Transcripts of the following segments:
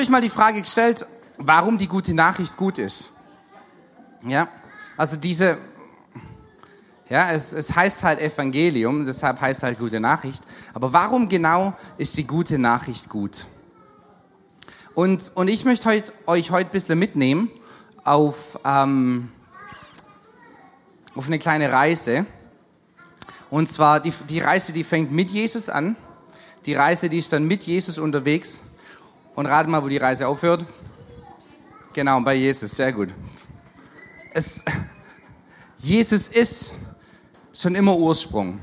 euch mal die Frage gestellt, warum die gute Nachricht gut ist? Ja, also diese, ja, es, es heißt halt Evangelium, deshalb heißt halt gute Nachricht. Aber warum genau ist die gute Nachricht gut? Und, und ich möchte heut, euch heute ein bisschen mitnehmen auf, ähm, auf eine kleine Reise. Und zwar die, die Reise, die fängt mit Jesus an. Die Reise, die ist dann mit Jesus unterwegs. Und rate mal, wo die Reise aufhört. Genau, bei Jesus, sehr gut. Es, Jesus ist schon immer Ursprung.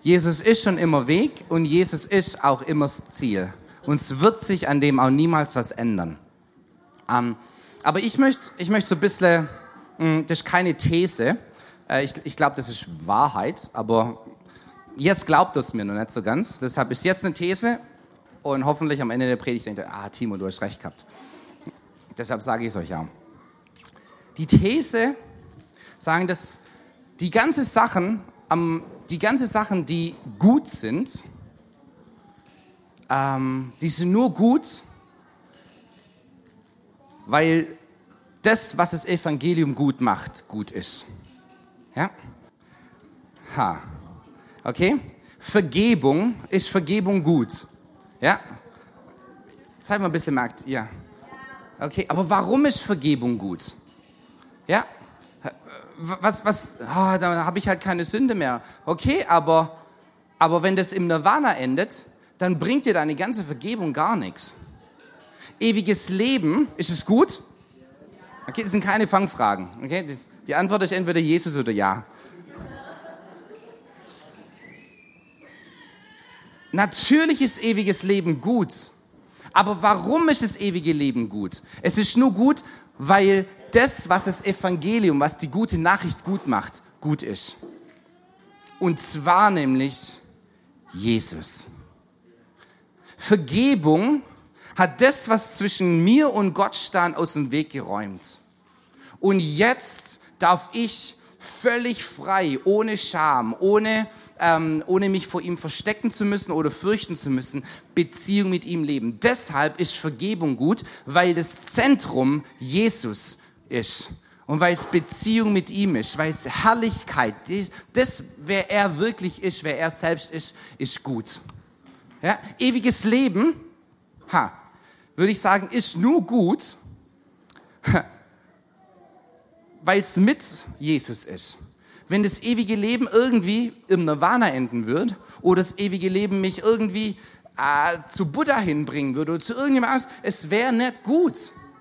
Jesus ist schon immer Weg und Jesus ist auch immer das Ziel. Und es wird sich an dem auch niemals was ändern. Ähm, aber ich möchte, ich möchte so ein bisschen, hm, das ist keine These, äh, ich, ich glaube, das ist Wahrheit, aber jetzt glaubt es mir noch nicht so ganz. Deshalb ist jetzt eine These und hoffentlich am Ende der Predigt denkt ihr, ah, Timo, du hast recht gehabt. Deshalb sage ich es euch ja. Die These sagen, dass die ganze Sachen, die ganze Sachen, die gut sind, ähm, die sind nur gut, weil das, was das Evangelium gut macht, gut ist. Ja? Ha. Okay? Vergebung ist Vergebung gut. Ja? Zeig mal ein bisschen, merkt, ja. Okay, aber warum ist Vergebung gut? Ja? Was, was, oh, da habe ich halt keine Sünde mehr. Okay, aber, aber wenn das im Nirvana endet, dann bringt dir deine ganze Vergebung gar nichts. Ewiges Leben, ist es gut? Okay, das sind keine Fangfragen. Okay, das, die Antwort ist entweder Jesus oder ja. Natürlich ist ewiges Leben gut. Aber warum ist das ewige Leben gut? Es ist nur gut, weil das, was das Evangelium, was die gute Nachricht gut macht, gut ist. Und zwar nämlich Jesus. Vergebung hat das, was zwischen mir und Gott stand, aus dem Weg geräumt. Und jetzt darf ich völlig frei, ohne Scham, ohne ähm, ohne mich vor ihm verstecken zu müssen oder fürchten zu müssen, Beziehung mit ihm leben. Deshalb ist Vergebung gut, weil das Zentrum Jesus ist. Und weil es Beziehung mit ihm ist, weil es Herrlichkeit, das, wer er wirklich ist, wer er selbst ist, ist gut. Ja? Ewiges Leben, ha, würde ich sagen, ist nur gut, weil es mit Jesus ist wenn das ewige Leben irgendwie im Nirvana enden wird oder das ewige Leben mich irgendwie äh, zu Buddha hinbringen würde oder zu irgendjemand anderes, es wäre nicht gut.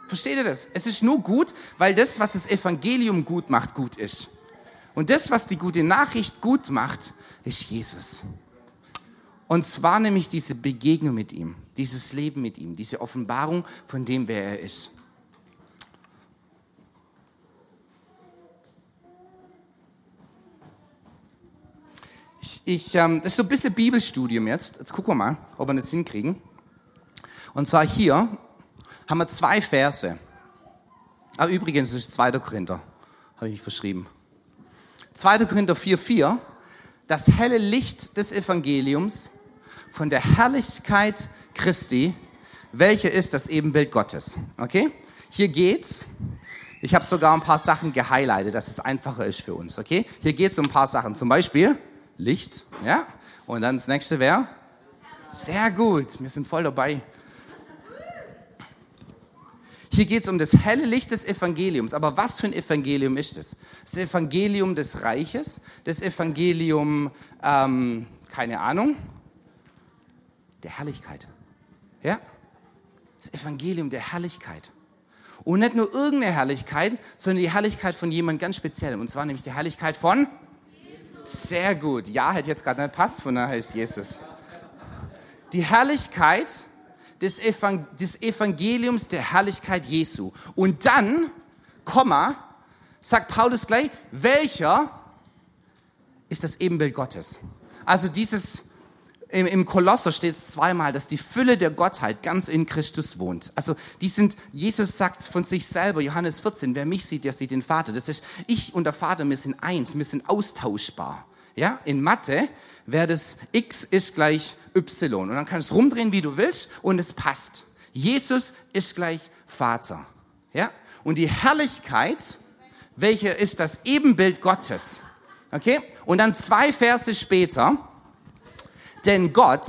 Versteht ihr das? Es ist nur gut, weil das, was das Evangelium gut macht, gut ist. Und das, was die gute Nachricht gut macht, ist Jesus. Und zwar nämlich diese Begegnung mit ihm, dieses Leben mit ihm, diese Offenbarung von dem, wer er ist. Ich, ähm, das ist so ein bisschen Bibelstudium jetzt. Jetzt gucken wir mal, ob wir das hinkriegen. Und zwar hier haben wir zwei Verse. Ah, übrigens, das ist 2. Korinther. Habe ich verschrieben. 2. Korinther 4,4. Das helle Licht des Evangeliums von der Herrlichkeit Christi, welche ist das Ebenbild Gottes. Okay? Hier geht's. Ich habe sogar ein paar Sachen gehighlightet, dass es einfacher ist für uns. Okay? Hier geht's um ein paar Sachen. Zum Beispiel Licht, ja? Und dann das nächste wäre? Sehr gut, wir sind voll dabei. Hier geht es um das helle Licht des Evangeliums. Aber was für ein Evangelium ist es? Das Evangelium des Reiches, das Evangelium, ähm, keine Ahnung, der Herrlichkeit. Ja? Das Evangelium der Herrlichkeit. Und nicht nur irgendeine Herrlichkeit, sondern die Herrlichkeit von jemand ganz speziellem. Und zwar nämlich die Herrlichkeit von sehr gut. Ja, hätte jetzt gerade nicht passt, von daher ist Jesus. Die Herrlichkeit des, Evangel des Evangeliums der Herrlichkeit Jesu. Und dann, Komma, sagt Paulus gleich, welcher ist das Ebenbild Gottes? Also dieses im, im Kolosser steht es zweimal, dass die Fülle der Gottheit ganz in Christus wohnt. Also die sind, Jesus sagt von sich selber, Johannes 14, wer mich sieht, der sieht den Vater. Das ist, ich und der Vater, wir sind eins, wir sind austauschbar. Ja, in Mathe wäre das x ist gleich y und dann kannst du rumdrehen, wie du willst und es passt. Jesus ist gleich Vater. Ja? Und die Herrlichkeit, welche ist das Ebenbild Gottes. Okay? Und dann zwei Verse später, denn Gott,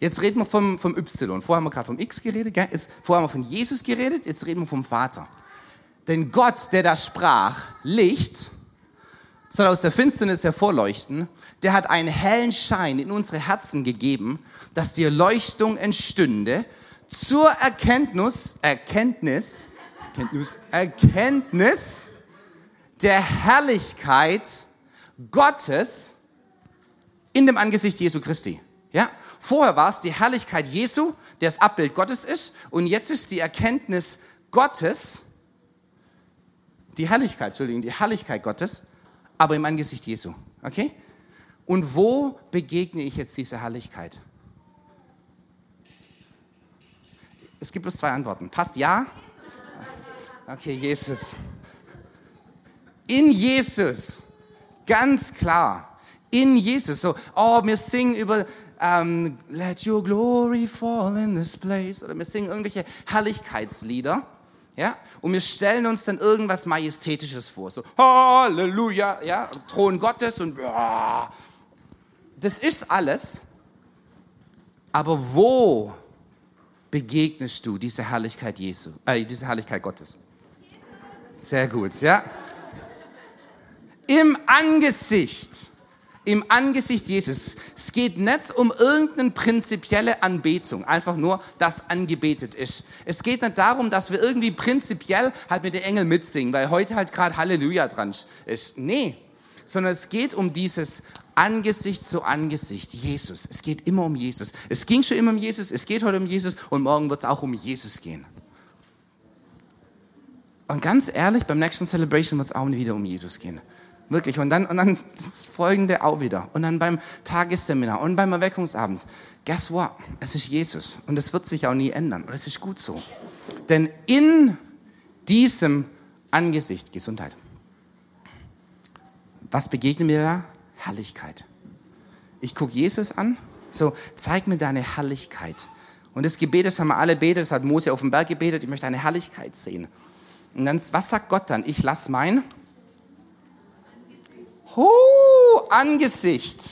jetzt reden wir vom, vom Y, vorher haben wir gerade vom X geredet, gell? Jetzt, vorher haben wir von Jesus geredet, jetzt reden wir vom Vater. Denn Gott, der da sprach, Licht, soll aus der Finsternis hervorleuchten, der hat einen hellen Schein in unsere Herzen gegeben, dass die Erleuchtung entstünde zur Erkenntnis, Erkenntnis, Erkenntnis, Erkenntnis der Herrlichkeit Gottes in dem Angesicht Jesu Christi. Ja? Vorher war es die Herrlichkeit Jesu, der das Abbild Gottes ist, und jetzt ist die Erkenntnis Gottes, die Herrlichkeit, Entschuldigung, die Herrlichkeit Gottes, aber im Angesicht Jesu. Okay? Und wo begegne ich jetzt dieser Herrlichkeit? Es gibt bloß zwei Antworten. Passt ja? Okay, Jesus. In Jesus. Ganz klar. In Jesus. So, oh, wir singen über um, Let your glory fall in this place. Oder wir singen irgendwelche Herrlichkeitslieder. Ja? Und wir stellen uns dann irgendwas Majestätisches vor. So, Halleluja, ja, Thron Gottes und. Das ist alles. Aber wo begegnest du diese Herrlichkeit Jesu, äh, diese Herrlichkeit Gottes? Sehr gut, ja. Im Angesicht im Angesicht Jesus. Es geht nicht um irgendeine prinzipielle Anbetung, einfach nur, dass angebetet ist. Es geht nicht darum, dass wir irgendwie prinzipiell halt mit den Engeln mitsingen, weil heute halt gerade Halleluja dran ist. Nee, sondern es geht um dieses Angesicht zu Angesicht, Jesus. Es geht immer um Jesus. Es ging schon immer um Jesus, es geht heute um Jesus und morgen wird es auch um Jesus gehen. Und ganz ehrlich, beim nächsten Celebration wird es auch wieder um Jesus gehen. Wirklich. Und dann, und dann das Folgende auch wieder. Und dann beim Tagesseminar und beim Erweckungsabend. Guess what? Es ist Jesus. Und es wird sich auch nie ändern. Und es ist gut so. Denn in diesem Angesicht, Gesundheit, was begegnen mir da? Herrlichkeit. Ich gucke Jesus an, so, zeig mir deine Herrlichkeit. Und das Gebet, das haben wir alle betet, das hat Mose auf dem Berg gebetet, ich möchte deine Herrlichkeit sehen. Und dann, was sagt Gott dann? Ich lasse mein huh, Angesicht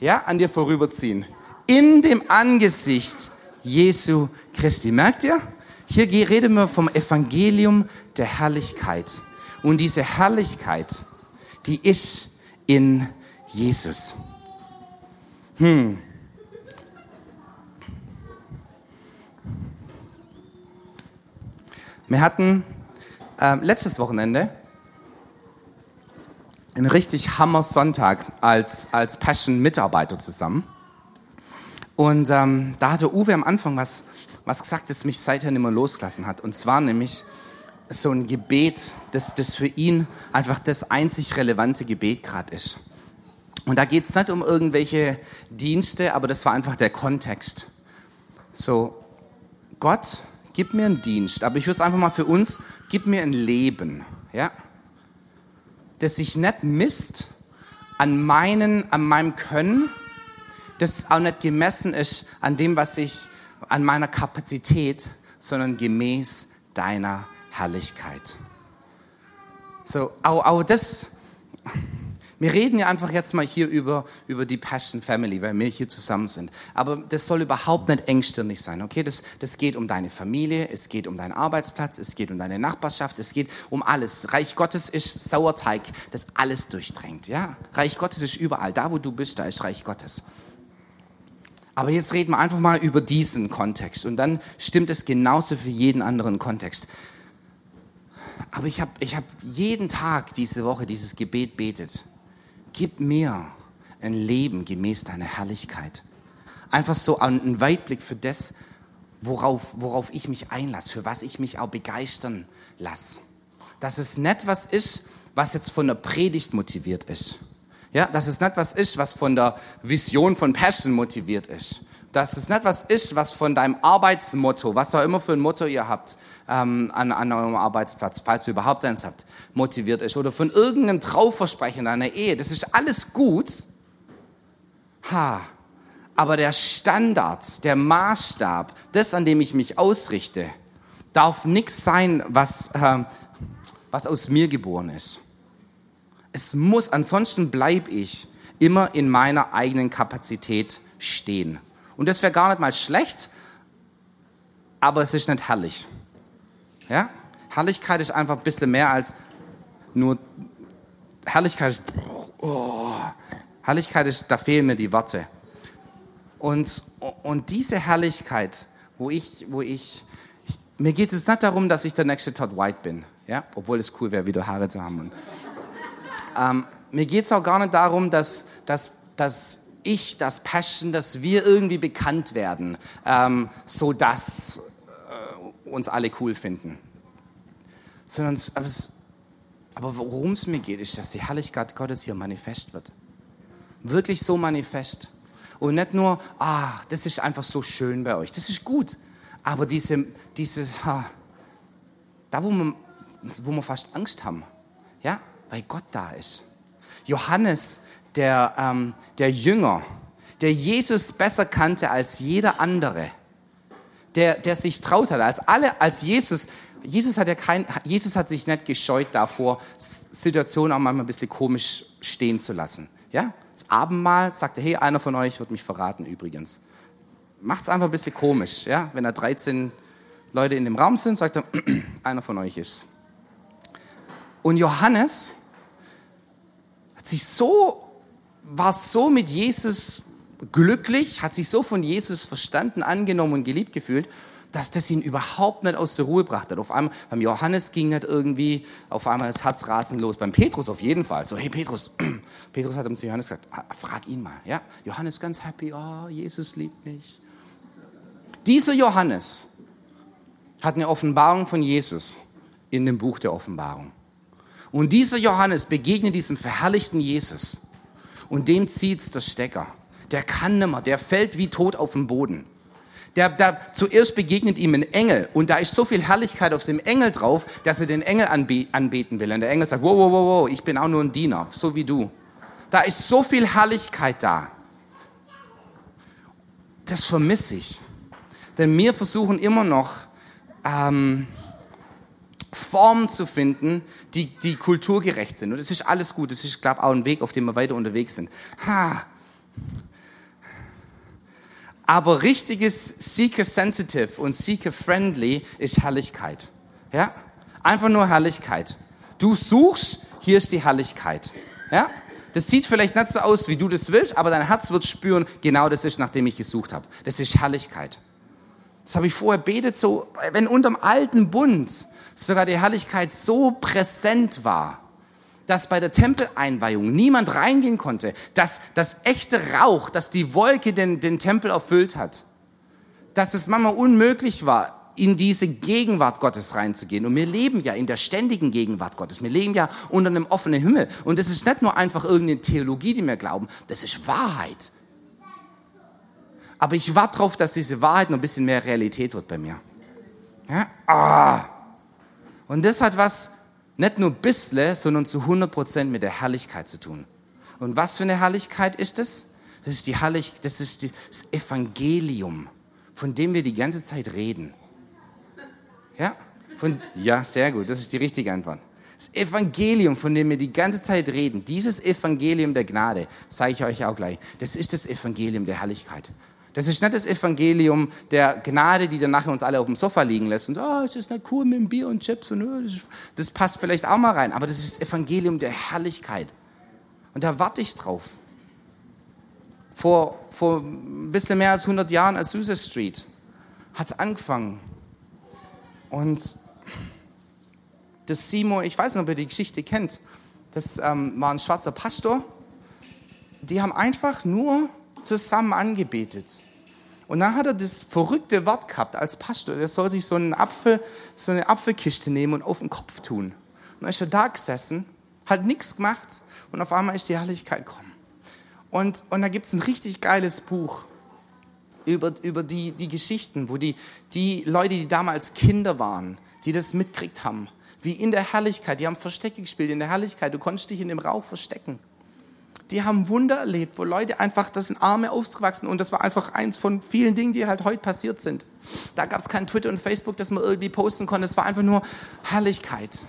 ja, an dir vorüberziehen. In dem Angesicht Jesu Christi. Merkt ihr? Hier reden wir vom Evangelium der Herrlichkeit. Und diese Herrlichkeit, die ist in Jesus. Hm. Wir hatten äh, letztes Wochenende ein richtig Hammer Sonntag als, als Passion-Mitarbeiter zusammen. Und ähm, da hatte Uwe am Anfang was, was gesagt, das mich seither nicht mehr losgelassen hat. Und zwar nämlich so ein Gebet, das, das für ihn einfach das einzig relevante Gebet gerade ist. Und da geht es nicht um irgendwelche Dienste, aber das war einfach der Kontext. So, Gott, gib mir einen Dienst, aber ich würde es einfach mal für uns, gib mir ein Leben. Ja? Das sich nicht misst an, meinen, an meinem Können, das auch nicht gemessen ist an dem, was ich, an meiner Kapazität, sondern gemäß deiner Herrlichkeit. So, auch, auch das, wir reden ja einfach jetzt mal hier über, über die Passion Family, weil wir hier zusammen sind. Aber das soll überhaupt nicht engstirnig sein, okay? Das, das geht um deine Familie, es geht um deinen Arbeitsplatz, es geht um deine Nachbarschaft, es geht um alles. Reich Gottes ist Sauerteig, das alles durchdrängt, ja? Reich Gottes ist überall. Da, wo du bist, da ist Reich Gottes. Aber jetzt reden wir einfach mal über diesen Kontext und dann stimmt es genauso für jeden anderen Kontext. Aber ich habe ich hab jeden Tag diese Woche dieses Gebet betet gib mir ein Leben gemäß deiner Herrlichkeit. Einfach so ein Weitblick für das, worauf, worauf ich mich einlasse, für was ich mich auch begeistern lasse. Dass es nicht was ist, was jetzt von der Predigt motiviert ist. Ja, dass es nicht was ist, was von der Vision von Passion motiviert ist. Dass es nicht was ist, was von deinem Arbeitsmotto, was auch immer für ein Motto ihr habt, ähm, an, an eurem Arbeitsplatz, falls ihr überhaupt eins habt, motiviert ist oder von irgendeinem Trauversprechen einer Ehe. Das ist alles gut. Ha. Aber der Standard, der Maßstab, das, an dem ich mich ausrichte, darf nichts sein, was, äh, was aus mir geboren ist. Es muss, ansonsten bleibe ich immer in meiner eigenen Kapazität stehen. Und das wäre gar nicht mal schlecht, aber es ist nicht herrlich. Ja? Herrlichkeit ist einfach ein bisschen mehr als nur Herrlichkeit ist, oh, Herrlichkeit ist, da fehlen mir die Worte. Und, und diese Herrlichkeit, wo ich, wo ich, ich mir geht es nicht darum, dass ich der nächste Todd White bin, ja, obwohl es cool wäre, wieder Haare zu haben. Und, ähm, mir geht es auch gar nicht darum, dass, dass, dass ich, das Passion, dass wir irgendwie bekannt werden, ähm, so dass uns alle cool finden. Sondern, aber, aber worum es mir geht, ist, dass die Herrlichkeit Gottes hier manifest wird. Wirklich so manifest. Und nicht nur, ah, das ist einfach so schön bei euch. Das ist gut. Aber diese, diese, ha, da wo wir, wo wir fast Angst haben, ja, weil Gott da ist. Johannes der, ähm, der Jünger, der Jesus besser kannte als jeder andere, der, der sich traut hat, als alle, als Jesus, Jesus hat ja kein, Jesus hat sich nicht gescheut davor, Situationen auch manchmal ein bisschen komisch stehen zu lassen. Ja? Das Abendmahl sagte, hey, einer von euch wird mich verraten übrigens. Macht's einfach ein bisschen komisch, ja? Wenn da 13 Leute in dem Raum sind, sagt er, einer von euch ist. Und Johannes hat sich so war so mit Jesus glücklich, hat sich so von Jesus verstanden, angenommen und geliebt gefühlt, dass das ihn überhaupt nicht aus der Ruhe brachte. Auf einmal, beim Johannes ging nicht irgendwie auf einmal das Herz rasend los. Beim Petrus auf jeden Fall. So, hey Petrus, Petrus hat ihm zu Johannes gesagt, ah, frag ihn mal. Ja, Johannes ganz happy, oh, Jesus liebt mich. Dieser Johannes hat eine Offenbarung von Jesus in dem Buch der Offenbarung. Und dieser Johannes begegnet diesem verherrlichten Jesus und dem zieht's der Stecker. Der kann nimmer, der fällt wie tot auf den Boden. Der, der, zuerst begegnet ihm ein Engel und da ist so viel Herrlichkeit auf dem Engel drauf, dass er den Engel anbe anbeten will. Und der Engel sagt, wow, wow, wow, ich bin auch nur ein Diener, so wie du. Da ist so viel Herrlichkeit da. Das vermisse ich. Denn wir versuchen immer noch, ähm, Formen zu finden, die, die kulturgerecht sind. Und das ist alles gut. Das ist, glaube ich, auch ein Weg, auf dem wir weiter unterwegs sind. Ha. Aber richtiges Seeker-sensitive und Seeker-friendly ist Herrlichkeit. Ja? Einfach nur Herrlichkeit. Du suchst, hier ist die Herrlichkeit. Ja? Das sieht vielleicht nicht so aus, wie du das willst, aber dein Herz wird spüren, genau das ist, nach dem ich gesucht habe. Das ist Herrlichkeit. Das habe ich vorher betet, so, wenn unterm alten Bund sogar die Herrlichkeit so präsent war, dass bei der Tempeleinweihung niemand reingehen konnte, dass das echte Rauch, dass die Wolke den, den Tempel erfüllt hat, dass es manchmal unmöglich war, in diese Gegenwart Gottes reinzugehen. Und wir leben ja in der ständigen Gegenwart Gottes. Wir leben ja unter einem offenen Himmel. Und das ist nicht nur einfach irgendeine Theologie, die wir glauben, das ist Wahrheit. Aber ich warte darauf, dass diese Wahrheit noch ein bisschen mehr Realität wird bei mir. Ja? Ah. Und das hat was nicht nur ein bisschen, sondern zu 100 Prozent mit der Herrlichkeit zu tun. Und was für eine Herrlichkeit ist das? Das ist die Herrlich, das ist die, das Evangelium, von dem wir die ganze Zeit reden. Ja? Von, ja, sehr gut, das ist die richtige Antwort. Das Evangelium, von dem wir die ganze Zeit reden, dieses Evangelium der Gnade, sage ich euch auch gleich, das ist das Evangelium der Herrlichkeit. Das ist nicht das Evangelium der Gnade, die dann nachher uns alle auf dem Sofa liegen lässt und, oh, ist das nicht cool mit dem Bier und Chips und oh, das, passt vielleicht auch mal rein. Aber das ist das Evangelium der Herrlichkeit. Und da warte ich drauf. Vor, vor ein bisschen mehr als 100 Jahren als Azusa Street hat es angefangen. Und das Simo, ich weiß nicht, ob ihr die Geschichte kennt, das ähm, war ein schwarzer Pastor. Die haben einfach nur zusammen angebetet. Und dann hat er das verrückte Wort gehabt als Pastor, der soll sich so, einen Apfel, so eine Apfelkiste nehmen und auf den Kopf tun. Und dann ist er da gesessen, hat nichts gemacht und auf einmal ist die Herrlichkeit gekommen. Und, und da gibt es ein richtig geiles Buch über, über die, die Geschichten, wo die, die Leute, die damals Kinder waren, die das mitkriegt haben, wie in der Herrlichkeit, die haben Verstecke gespielt in der Herrlichkeit, du konntest dich in dem Rauch verstecken. Die haben Wunder erlebt, wo Leute einfach, das sind Arme aufgewachsen und das war einfach eins von vielen Dingen, die halt heute passiert sind. Da gab es kein Twitter und Facebook, das man irgendwie posten konnte. Es war einfach nur Herrlichkeit.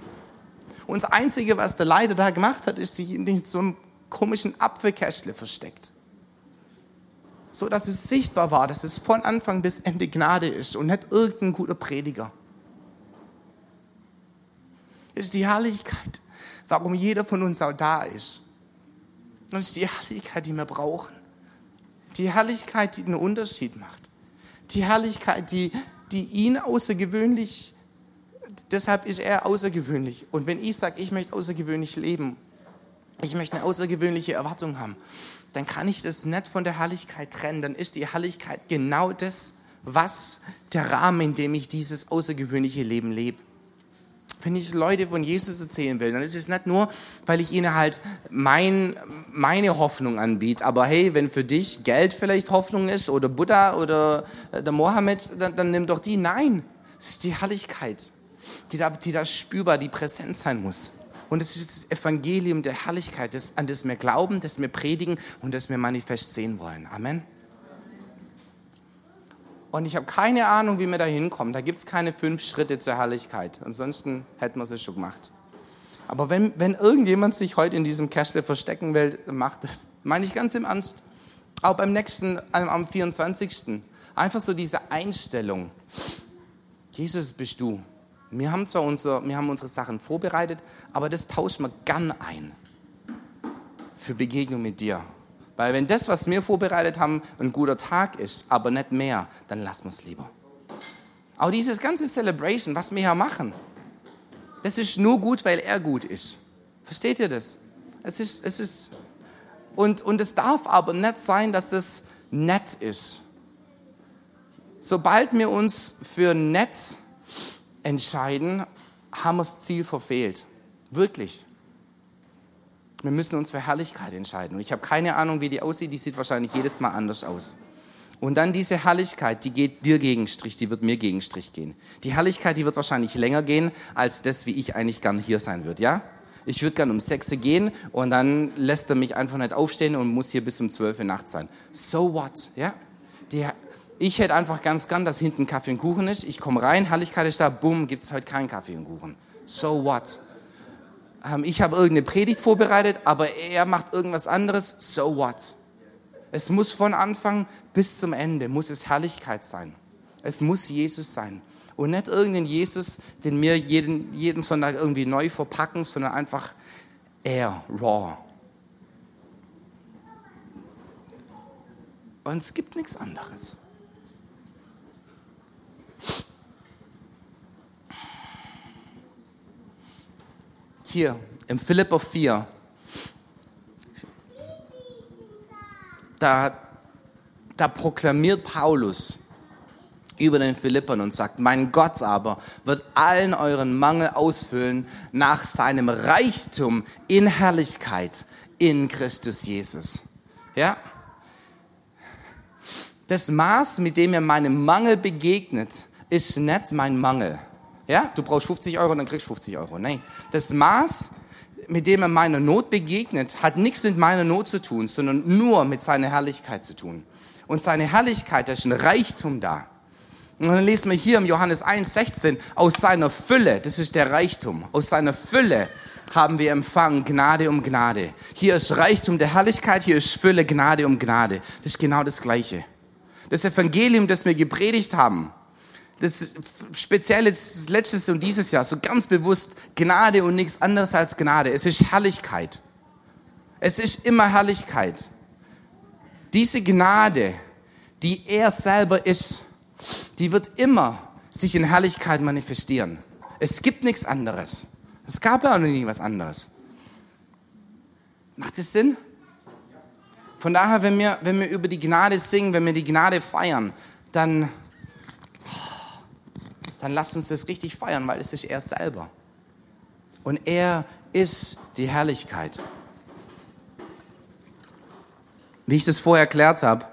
Und das Einzige, was der Leiter da gemacht hat, ist sich in so einem komischen Apfelkästle versteckt. So dass es sichtbar war, dass es von Anfang bis Ende Gnade ist und nicht irgendein guter Prediger. Das ist die Herrlichkeit, warum jeder von uns auch da ist. Das ist die Herrlichkeit, die wir brauchen. Die Herrlichkeit, die einen Unterschied macht. Die Herrlichkeit, die, die ihn außergewöhnlich, deshalb ist er außergewöhnlich. Und wenn ich sage, ich möchte außergewöhnlich leben, ich möchte eine außergewöhnliche Erwartung haben, dann kann ich das nicht von der Herrlichkeit trennen. Dann ist die Herrlichkeit genau das, was der Rahmen, in dem ich dieses außergewöhnliche Leben lebe wenn ich Leute von Jesus erzählen will, dann ist es nicht nur, weil ich ihnen halt mein, meine Hoffnung anbiete. Aber hey, wenn für dich Geld vielleicht Hoffnung ist oder Buddha oder äh, der Mohammed, dann, dann nimm doch die. Nein, es ist die Herrlichkeit, die da, die da spürbar, die präsent sein muss. Und es ist das Evangelium der Herrlichkeit, das, an das wir glauben, das wir predigen und das wir manifest sehen wollen. Amen. Und ich habe keine Ahnung, wie wir da hinkommen. Da gibt es keine fünf Schritte zur Herrlichkeit. Ansonsten hätten wir es schon gemacht. Aber wenn, wenn irgendjemand sich heute in diesem Kästle verstecken will, macht das. Meine ich ganz im Ernst. Auch beim nächsten, am 24. Einfach so diese Einstellung. Jesus bist du. Wir haben zwar unser, wir haben unsere Sachen vorbereitet, aber das tauschen wir gern ein. Für Begegnung mit dir. Weil wenn das, was wir vorbereitet haben, ein guter Tag ist, aber nicht mehr, dann lassen wir es lieber. Auch dieses ganze Celebration, was wir hier machen, das ist nur gut, weil er gut ist. Versteht ihr das? Es ist, es ist, und, und es darf aber nicht sein, dass es nett ist. Sobald wir uns für nett entscheiden, haben wir das Ziel verfehlt. Wirklich. Wir müssen uns für Herrlichkeit entscheiden. Und ich habe keine Ahnung, wie die aussieht. Die sieht wahrscheinlich jedes Mal anders aus. Und dann diese Herrlichkeit, die geht dir gegen Strich, die wird mir gegen Strich gehen. Die Herrlichkeit, die wird wahrscheinlich länger gehen, als das, wie ich eigentlich gern hier sein würde, ja? Ich würde gern um 6 Uhr gehen und dann lässt er mich einfach nicht aufstehen und muss hier bis um 12 Uhr nachts sein. So what, ja? Die, ich hätte einfach ganz gern, dass hinten Kaffee und Kuchen ist. Ich komme rein, Herrlichkeit ist da, bumm, gibt es heute keinen Kaffee und Kuchen. So what? Ähm, ich habe irgendeine Predigt vorbereitet, aber er macht irgendwas anderes, so what? Es muss von Anfang bis zum Ende, muss es Herrlichkeit sein. Es muss Jesus sein. Und nicht irgendein Jesus, den wir jeden, jeden Sonntag irgendwie neu verpacken, sondern einfach er, raw. Und es gibt nichts anderes. Hier im Philipper 4, da, da proklamiert Paulus über den Philippern und sagt, mein Gott aber wird allen euren Mangel ausfüllen nach seinem Reichtum in Herrlichkeit in Christus Jesus. Ja? Das Maß, mit dem ihr meinem Mangel begegnet, ist nicht mein Mangel. Ja, du brauchst 50 Euro, dann kriegst du 50 Euro. Nein, das Maß, mit dem er meiner Not begegnet, hat nichts mit meiner Not zu tun, sondern nur mit seiner Herrlichkeit zu tun. Und seine Herrlichkeit, da ist ein Reichtum da. Und dann lesen wir hier im Johannes 1, 16, aus seiner Fülle, das ist der Reichtum, aus seiner Fülle haben wir empfangen Gnade um Gnade. Hier ist Reichtum der Herrlichkeit, hier ist Fülle Gnade um Gnade. Das ist genau das Gleiche. Das Evangelium, das wir gepredigt haben, das speziell jetzt letztes und dieses Jahr so ganz bewusst Gnade und nichts anderes als Gnade. Es ist Herrlichkeit. Es ist immer Herrlichkeit. Diese Gnade, die er selber ist, die wird immer sich in Herrlichkeit manifestieren. Es gibt nichts anderes. Es gab ja auch noch nie was anderes. Macht das Sinn? Von daher, wenn wir, wenn wir über die Gnade singen, wenn wir die Gnade feiern, dann dann lasst uns das richtig feiern, weil es ist er selber. Und er ist die Herrlichkeit. Wie ich das vorher erklärt habe,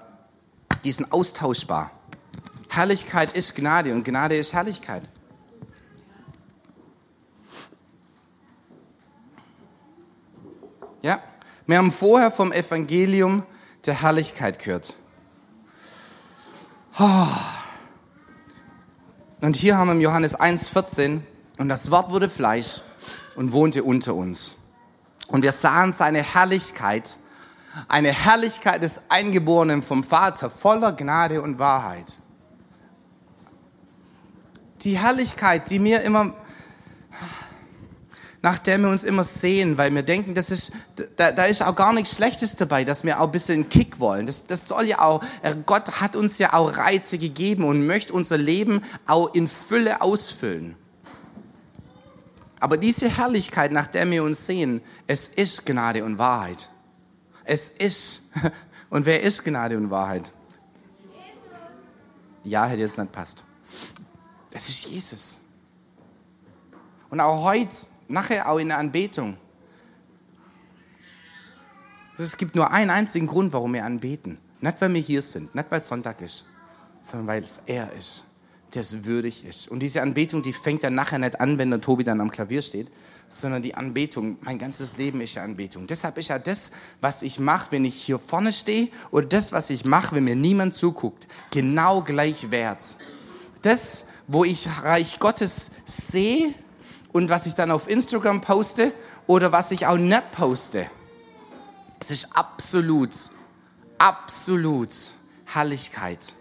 die sind austauschbar. Herrlichkeit ist Gnade und Gnade ist Herrlichkeit. Ja, Wir haben vorher vom Evangelium der Herrlichkeit gehört. Und hier haben wir Johannes 1,14 und das Wort wurde Fleisch und wohnte unter uns. Und wir sahen seine Herrlichkeit, eine Herrlichkeit des Eingeborenen vom Vater, voller Gnade und Wahrheit. Die Herrlichkeit, die mir immer, nach der wir uns immer sehen, weil wir denken, das ist, da, da ist auch gar nichts Schlechtes dabei, dass wir auch ein bisschen Kick wollen. Das, das soll ja auch, äh, Gott hat uns ja auch Reize gegeben und möchte unser Leben auch in Fülle ausfüllen. Aber diese Herrlichkeit, nach der wir uns sehen, es ist Gnade und Wahrheit. Es ist, und wer ist Gnade und Wahrheit? Ja, hätte jetzt nicht passt. Das ist Jesus. Und auch heute, nachher auch in der Anbetung. Es gibt nur einen einzigen Grund, warum wir anbeten. Nicht, weil wir hier sind, nicht, weil es Sonntag ist, sondern weil es er ist der es würdig ist. Und diese Anbetung, die fängt dann nachher nicht an, wenn der Tobi dann am Klavier steht, sondern die Anbetung, mein ganzes Leben ist ja Anbetung. Deshalb ist ja das, was ich mache, wenn ich hier vorne stehe, oder das, was ich mache, wenn mir niemand zuguckt, genau gleich wert. Das, wo ich Reich Gottes sehe und was ich dann auf Instagram poste oder was ich auch nicht poste, es ist absolut, absolut Herrlichkeit.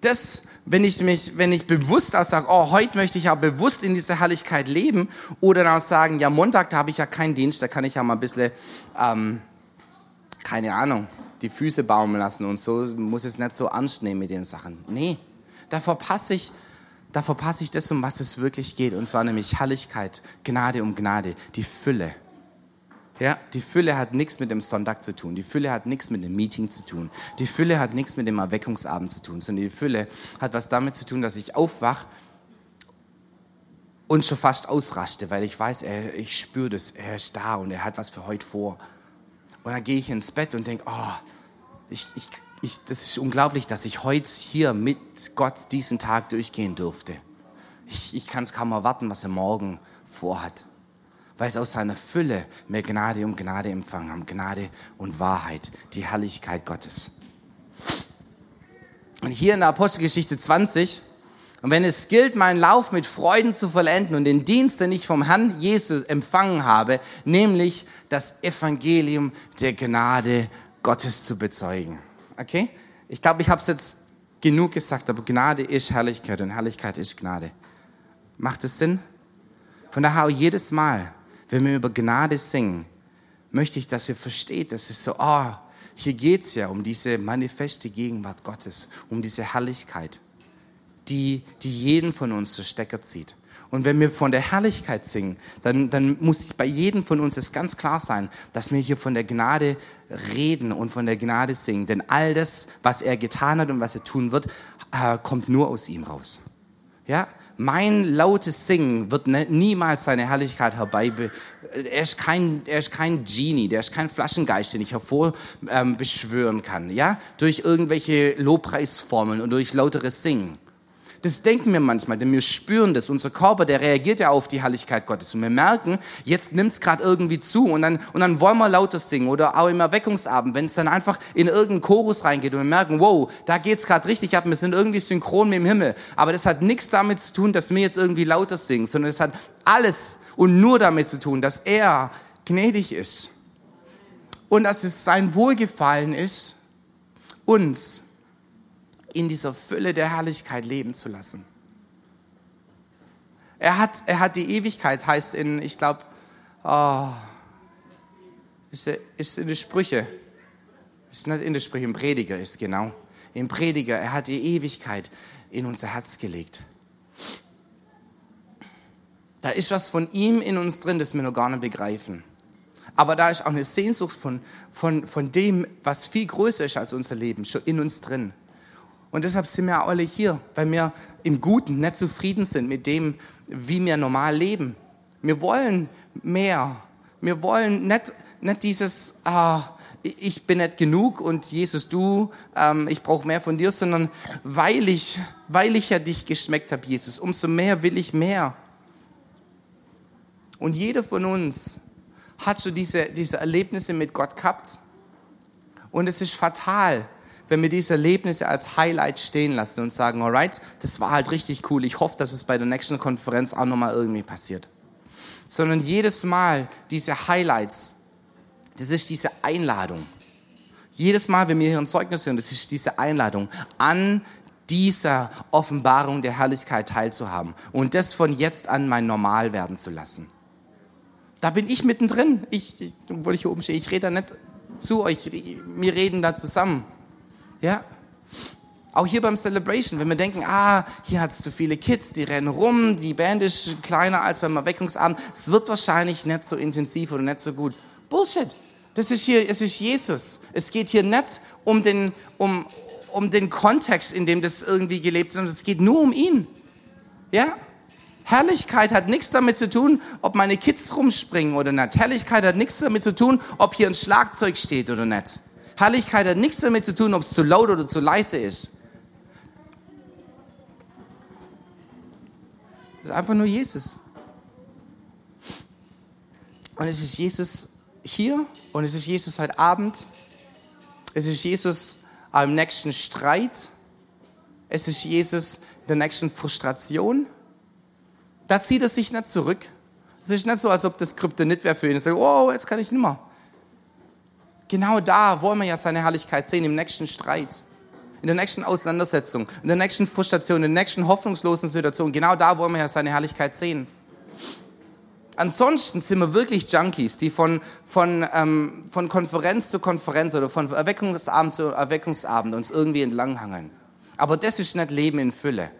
Das, wenn ich mich, wenn ich bewusst auch sage, oh, heute möchte ich ja bewusst in dieser Herrlichkeit leben, oder dann auch sagen, ja, Montag, da habe ich ja keinen Dienst, da kann ich ja mal ein bisschen, ähm, keine Ahnung, die Füße baumeln lassen und so, muss es nicht so ernst nehmen mit den Sachen. Nee, da verpasse ich, da verpasse ich das, um was es wirklich geht, und zwar nämlich Herrlichkeit, Gnade um Gnade, die Fülle. Ja, die Fülle hat nichts mit dem Sonntag zu tun. Die Fülle hat nichts mit dem Meeting zu tun. Die Fülle hat nichts mit dem Erweckungsabend zu tun, sondern die Fülle hat was damit zu tun, dass ich aufwach und schon fast ausraste, weil ich weiß, er, ich spüre das, er ist da und er hat was für heute vor. Und dann gehe ich ins Bett und denke, oh, ich, ich, ich, das ist unglaublich, dass ich heute hier mit Gott diesen Tag durchgehen durfte. Ich, ich kann es kaum erwarten, was er morgen vorhat weil es aus seiner Fülle mehr Gnade um Gnade empfangen haben. Gnade und Wahrheit, die Herrlichkeit Gottes. Und hier in der Apostelgeschichte 20, und wenn es gilt, meinen Lauf mit Freuden zu vollenden und den Dienst, den ich vom Herrn Jesus empfangen habe, nämlich das Evangelium der Gnade Gottes zu bezeugen. Okay? Ich glaube, ich habe es jetzt genug gesagt, aber Gnade ist Herrlichkeit und Herrlichkeit ist Gnade. Macht es Sinn? Von daher auch jedes Mal, wenn wir über Gnade singen, möchte ich, dass ihr versteht, dass es so, oh, hier geht's ja um diese manifeste Gegenwart Gottes, um diese Herrlichkeit, die, die jeden von uns zur Stecker zieht. Und wenn wir von der Herrlichkeit singen, dann, dann muss bei jedem von uns es ganz klar sein, dass wir hier von der Gnade reden und von der Gnade singen. Denn all das, was er getan hat und was er tun wird, äh, kommt nur aus ihm raus. Ja, mein lautes Singen wird niemals seine Herrlichkeit herbei. Er ist kein, er ist kein Genie, der ist kein Flaschengeist, den ich hervorbeschwören ähm, kann, ja, durch irgendwelche Lobpreisformeln und durch lauteres Singen. Das denken wir manchmal, denn wir spüren das. Unser Körper, der reagiert ja auf die Herrlichkeit Gottes. Und wir merken, jetzt nimmt es gerade irgendwie zu und dann, und dann wollen wir lauter singen. Oder auch im Erweckungsabend, wenn es dann einfach in irgendeinen Chorus reingeht und wir merken, wow, da geht's gerade richtig ab, wir sind irgendwie synchron mit dem Himmel. Aber das hat nichts damit zu tun, dass wir jetzt irgendwie lauter singen, sondern es hat alles und nur damit zu tun, dass er gnädig ist. Und dass es sein Wohlgefallen ist, uns in dieser Fülle der Herrlichkeit leben zu lassen. Er hat, er hat die Ewigkeit, heißt in, ich glaube, oh, ist, ist in den Sprüche, ist nicht in den Sprüche, im Prediger ist genau. Im Prediger, er hat die Ewigkeit in unser Herz gelegt. Da ist was von ihm in uns drin, das wir noch gar nicht begreifen. Aber da ist auch eine Sehnsucht von, von, von dem, was viel größer ist als unser Leben, schon in uns drin. Und deshalb sind wir alle hier, weil wir im Guten nicht zufrieden sind mit dem, wie wir normal leben. Wir wollen mehr. Wir wollen nicht, nicht dieses, ah, ich bin nicht genug und Jesus, du, ähm, ich brauche mehr von dir, sondern weil ich, weil ich ja dich geschmeckt habe, Jesus, umso mehr will ich mehr. Und jeder von uns hat schon diese, diese Erlebnisse mit Gott gehabt. Und es ist fatal, wenn wir diese Erlebnisse als Highlight stehen lassen und sagen, alright, das war halt richtig cool. Ich hoffe, dass es bei der nächsten Konferenz auch nochmal irgendwie passiert. Sondern jedes Mal diese Highlights, das ist diese Einladung. Jedes Mal, wenn wir hier ein Zeugnis hören, das ist diese Einladung an dieser Offenbarung der Herrlichkeit teilzuhaben und das von jetzt an mein Normal werden zu lassen. Da bin ich mittendrin. Ich, ich obwohl ich hier oben stehe, ich rede da nicht zu euch. Wir reden da zusammen. Ja? Auch hier beim Celebration, wenn wir denken, ah, hier hat es zu viele Kids, die rennen rum, die Band ist kleiner als beim Erweckungsabend, es wird wahrscheinlich nicht so intensiv oder nicht so gut. Bullshit. Das ist hier, es ist Jesus. Es geht hier nicht um den, um, um den Kontext, in dem das irgendwie gelebt ist, sondern es geht nur um ihn. Ja? Herrlichkeit hat nichts damit zu tun, ob meine Kids rumspringen oder nicht. Herrlichkeit hat nichts damit zu tun, ob hier ein Schlagzeug steht oder nicht. Herrlichkeit hat nichts damit zu tun, ob es zu laut oder zu leise ist. Das ist einfach nur Jesus. Und es ist Jesus hier und es ist Jesus heute Abend. Es ist Jesus am nächsten Streit. Es ist Jesus in der nächsten Frustration. Da zieht er sich nicht zurück. Es ist nicht so, als ob das Kryptonit wäre für ihn. Er sagt, oh, jetzt kann ich nicht mehr. Genau da wollen wir ja seine Herrlichkeit sehen, im nächsten Streit, in der nächsten Auseinandersetzung, in der nächsten Frustration, in der nächsten hoffnungslosen Situation. Genau da wollen wir ja seine Herrlichkeit sehen. Ansonsten sind wir wirklich Junkies, die von, von, ähm, von Konferenz zu Konferenz oder von Erweckungsabend zu Erweckungsabend uns irgendwie entlanghangeln. Aber das ist nicht Leben in Fülle.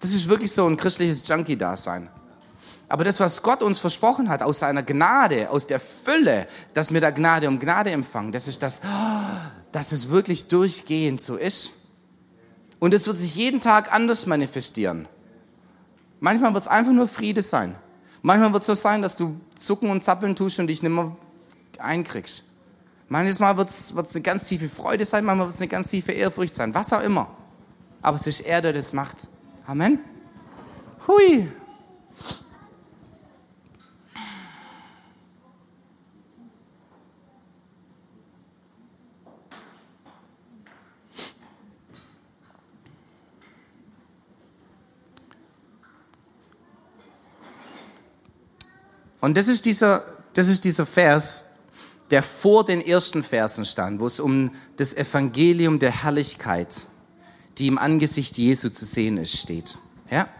Das ist wirklich so ein christliches Junkie-Dasein. Aber das, was Gott uns versprochen hat, aus seiner Gnade, aus der Fülle, dass wir da Gnade um Gnade empfangen, das ist das, dass es wirklich durchgehend so ist. Und es wird sich jeden Tag anders manifestieren. Manchmal wird es einfach nur Friede sein. Manchmal wird es so sein, dass du zucken und zappeln tust und dich nicht mehr einkriegst. Manchmal wird es eine ganz tiefe Freude sein, manchmal wird es eine ganz tiefe Ehrfurcht sein, was auch immer. Aber es ist er, der das macht. Amen. Hui. Und das ist dieser, das ist dieser Vers, der vor den ersten Versen stand, wo es um das Evangelium der Herrlichkeit, die im Angesicht Jesu zu sehen ist, steht. Ja?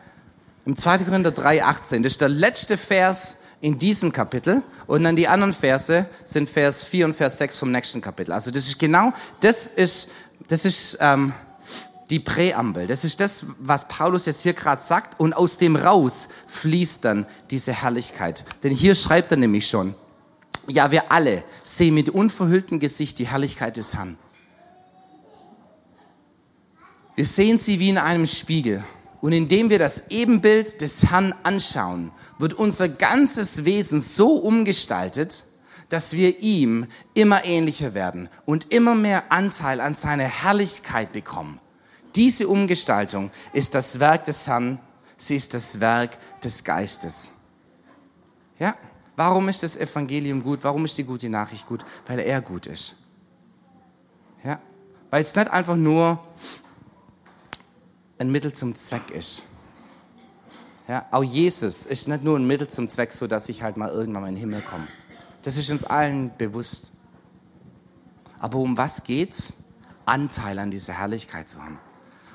Im 2. Korinther 3, 18. Das ist der letzte Vers in diesem Kapitel. Und dann die anderen Verse sind Vers 4 und Vers 6 vom nächsten Kapitel. Also das ist genau, das ist, das ist, ähm, die Präambel. Das ist das, was Paulus jetzt hier gerade sagt. Und aus dem raus fließt dann diese Herrlichkeit. Denn hier schreibt er nämlich schon, ja, wir alle sehen mit unverhülltem Gesicht die Herrlichkeit des Herrn. Wir sehen sie wie in einem Spiegel. Und indem wir das Ebenbild des Herrn anschauen, wird unser ganzes Wesen so umgestaltet, dass wir ihm immer ähnlicher werden und immer mehr Anteil an seiner Herrlichkeit bekommen. Diese Umgestaltung ist das Werk des Herrn, sie ist das Werk des Geistes. Ja, warum ist das Evangelium gut? Warum ist die gute Nachricht gut? Weil er gut ist. Ja, weil es nicht einfach nur ein Mittel zum Zweck ist. Ja, auch Jesus ist nicht nur ein Mittel zum Zweck, so dass ich halt mal irgendwann mal in den Himmel komme. Das ist uns allen bewusst. Aber um was geht's? Anteil an dieser Herrlichkeit zu haben.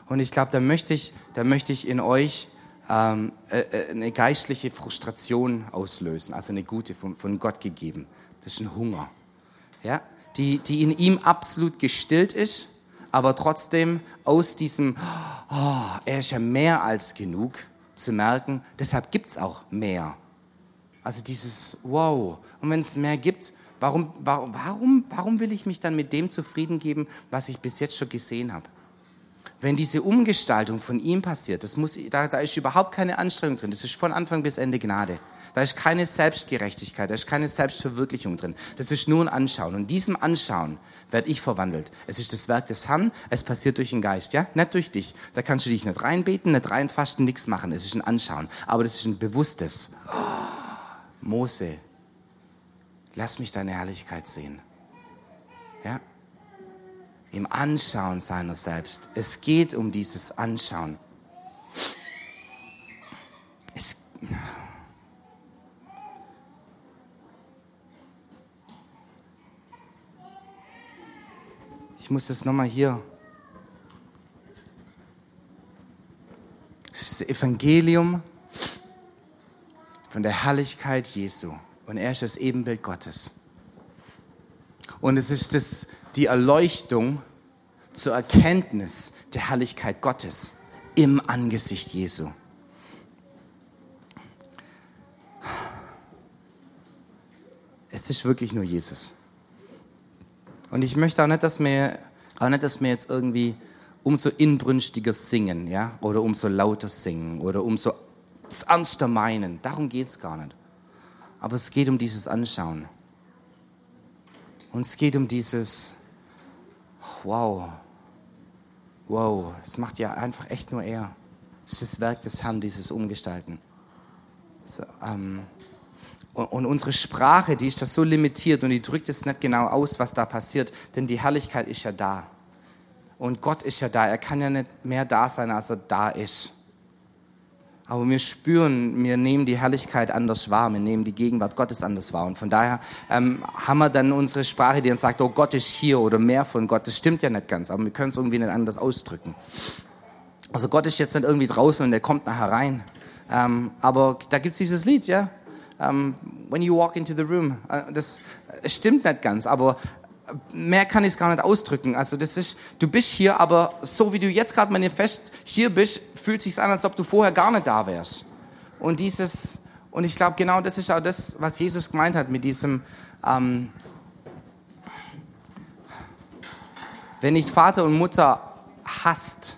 Und ich glaube, da möchte ich, da möchte ich in euch ähm, äh, äh, eine geistliche Frustration auslösen, also eine gute von, von Gott gegeben. Das ist ein Hunger, ja, die, die in ihm absolut gestillt ist, aber trotzdem aus diesem, oh, er ist ja mehr als genug, zu merken, deshalb gibt es auch mehr. Also dieses Wow. Und wenn es mehr gibt, warum, warum, warum will ich mich dann mit dem zufrieden geben, was ich bis jetzt schon gesehen habe? Wenn diese Umgestaltung von ihm passiert, das muss, da, da ist überhaupt keine Anstrengung drin, das ist von Anfang bis Ende Gnade. Da ist keine Selbstgerechtigkeit, da ist keine Selbstverwirklichung drin. Das ist nur ein Anschauen. Und diesem Anschauen werde ich verwandelt. Es ist das Werk des Herrn, es passiert durch den Geist, ja? Nicht durch dich. Da kannst du dich nicht reinbeten, nicht reinfasten, nichts machen. Es ist ein Anschauen. Aber das ist ein bewusstes. Oh, Mose, lass mich deine Herrlichkeit sehen. Ja? Im Anschauen seiner selbst. Es geht um dieses Anschauen. Es, ich muss das nochmal hier. Das Evangelium von der Herrlichkeit Jesu. Und er ist das Ebenbild Gottes. Und es ist das, die Erleuchtung zur Erkenntnis der Herrlichkeit Gottes im Angesicht Jesu. Es ist wirklich nur Jesus. Und ich möchte auch nicht, dass wir, auch nicht, dass wir jetzt irgendwie umso inbrünstiger singen, ja, oder umso lauter singen, oder umso ernster meinen. Darum geht es gar nicht. Aber es geht um dieses Anschauen. Und es geht um dieses, wow, wow, es macht ja einfach echt nur er. Es ist das Werk des Herrn, dieses Umgestalten. So, ähm, und, und unsere Sprache, die ist da so limitiert und die drückt es nicht genau aus, was da passiert, denn die Herrlichkeit ist ja da. Und Gott ist ja da. Er kann ja nicht mehr da sein, als er da ist. Aber wir spüren, wir nehmen die Herrlichkeit anders wahr, wir nehmen die Gegenwart Gottes anders wahr. Und von daher ähm, haben wir dann unsere Sprache, die dann sagt, oh Gott ist hier oder mehr von Gott. Das stimmt ja nicht ganz, aber wir können es irgendwie nicht anders ausdrücken. Also Gott ist jetzt nicht irgendwie draußen und er kommt nachher rein. Ähm, aber da gibt es dieses Lied, ja. Um, ähm, when you walk into the room. Äh, das stimmt nicht ganz, aber mehr kann ich es gar nicht ausdrücken. Also das ist, du bist hier, aber so wie du jetzt gerade manifest hier bist, fühlt sich an, als ob du vorher gar nicht da wärst. Und dieses, und ich glaube genau das ist auch das, was Jesus gemeint hat mit diesem, ähm, wenn nicht Vater und Mutter hasst,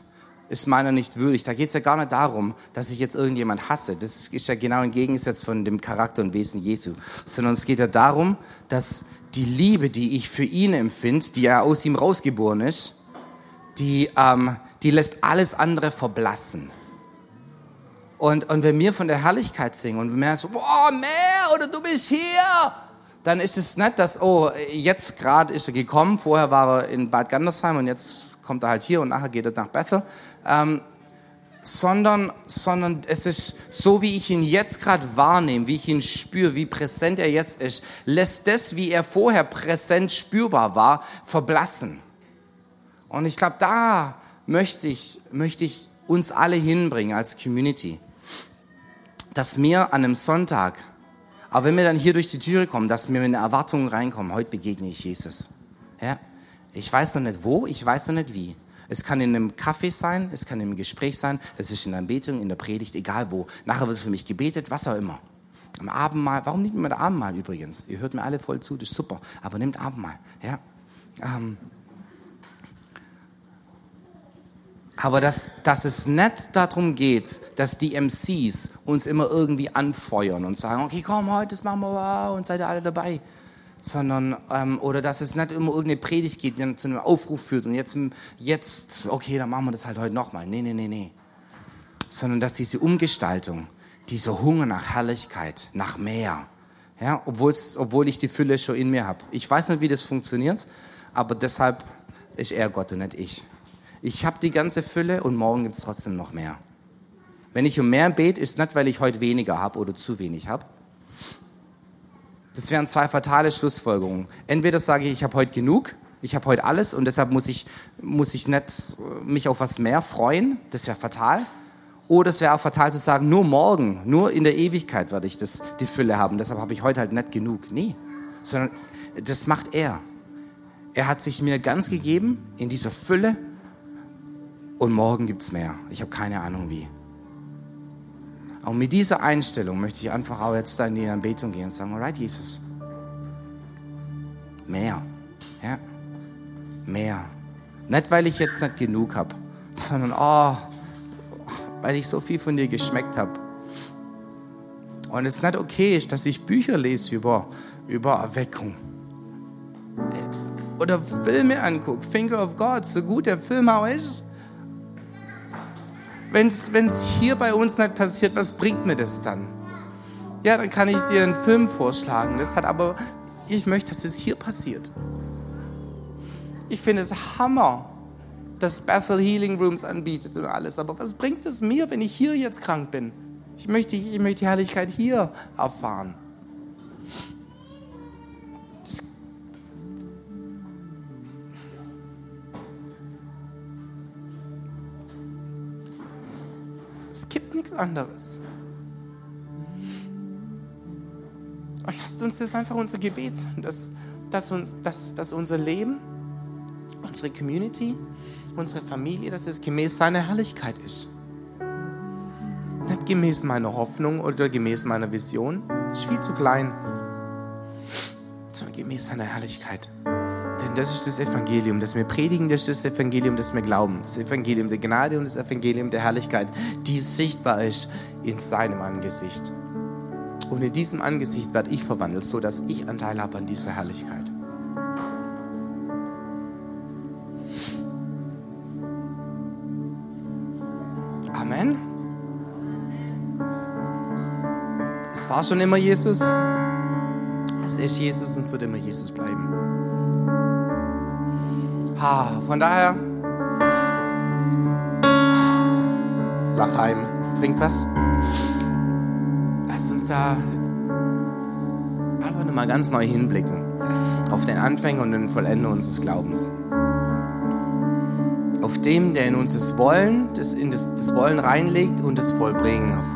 ist meiner nicht würdig. Da geht es ja gar nicht darum, dass ich jetzt irgendjemand hasse. Das ist ja genau im Gegensatz von dem Charakter und Wesen Jesu. Sondern es geht ja darum, dass die Liebe, die ich für ihn empfinde, die ja aus ihm rausgeboren ist, die, ähm, die lässt alles andere verblassen. Und, und wenn wir von der Herrlichkeit singen und wir so, boah, mehr oder du bist hier, dann ist es nicht, dass, oh, jetzt gerade ist er gekommen, vorher war er in Bad Gandersheim und jetzt kommt er halt hier und nachher geht er nach Bethel. Ähm, sondern, sondern es ist so, wie ich ihn jetzt gerade wahrnehme, wie ich ihn spüre, wie präsent er jetzt ist, lässt das, wie er vorher präsent spürbar war, verblassen. Und ich glaube, da möchte ich, möchte ich uns alle hinbringen als Community, dass wir an einem Sonntag, aber wenn wir dann hier durch die Türe kommen, dass wir mit einer Erwartung reinkommen, heute begegne ich Jesus. Ja? Ich weiß noch nicht wo, ich weiß noch nicht wie. Es kann in einem Kaffee sein, es kann im Gespräch sein, es ist in der Anbetung, in der Predigt, egal wo. Nachher wird für mich gebetet, was auch immer. Am Abendmahl, warum nimmt man das Abendmahl übrigens? Ihr hört mir alle voll zu, das ist super, aber nimmt Abendmahl. Ja? Ähm, aber dass, dass es nicht darum geht, dass die MCs uns immer irgendwie anfeuern und sagen, okay, komm, heute machen wir wow, und seid ihr alle dabei sondern ähm, oder dass es nicht immer irgendeine Predigt geht, die zu einem Aufruf führt und jetzt, jetzt okay, dann machen wir das halt heute nochmal. Nee, nee, nee, nee. Sondern dass diese Umgestaltung, dieser Hunger nach Herrlichkeit, nach mehr, ja, obwohl ich die Fülle schon in mir habe. Ich weiß nicht, wie das funktioniert, aber deshalb ist er Gott und nicht ich. Ich habe die ganze Fülle und morgen gibt es trotzdem noch mehr. Wenn ich um mehr bete, ist nicht, weil ich heute weniger habe oder zu wenig habe, das wären zwei fatale Schlussfolgerungen. Entweder sage ich, ich habe heute genug, ich habe heute alles und deshalb muss ich, muss ich nicht äh, mich auf was mehr freuen. Das wäre fatal. Oder es wäre auch fatal zu sagen, nur morgen, nur in der Ewigkeit werde ich das, die Fülle haben. Deshalb habe ich heute halt nicht genug. Nee, sondern das macht er. Er hat sich mir ganz gegeben in dieser Fülle und morgen gibt es mehr. Ich habe keine Ahnung wie. Und mit dieser Einstellung möchte ich einfach auch jetzt in die Anbetung gehen und sagen, alright, Jesus, mehr, ja, mehr. Nicht, weil ich jetzt nicht genug habe, sondern, oh, weil ich so viel von dir geschmeckt habe. Und es nicht okay ist, dass ich Bücher lese über, über Erweckung. Oder Filme angucke. Finger of God, so gut der Film auch ist wenn es hier bei uns nicht passiert, was bringt mir das dann? Ja, dann kann ich dir einen Film vorschlagen. Das hat aber ich möchte, dass es hier passiert. Ich finde es Hammer, dass Bethel Healing Rooms anbietet und alles. Aber was bringt es mir, wenn ich hier jetzt krank bin? Ich möchte, ich möchte die Herrlichkeit hier erfahren. Anderes. Und lasst uns das einfach unser Gebet sein, dass, dass, uns, dass, dass unser Leben, unsere Community, unsere Familie, dass es gemäß seiner Herrlichkeit ist. Nicht gemäß meiner Hoffnung oder gemäß meiner Vision, das ist viel zu klein, sondern gemäß seiner Herrlichkeit. Das ist das Evangelium, das wir predigen, das ist das Evangelium, das wir glauben. Das Evangelium der Gnade und das Evangelium der Herrlichkeit, die sichtbar ist in seinem Angesicht. Und in diesem Angesicht werde ich verwandelt, so dass ich Anteil habe an dieser Herrlichkeit. Amen. Es war schon immer Jesus. Es ist Jesus und es wird immer Jesus bleiben. Ha, von daher, Lachheim, trink was. Lasst uns da einfach nochmal ganz neu hinblicken auf den Anfänger und den Vollender unseres Glaubens. Auf dem, der in uns das Wollen, das in das, das Wollen reinlegt und das Vollbringen hervorbringt.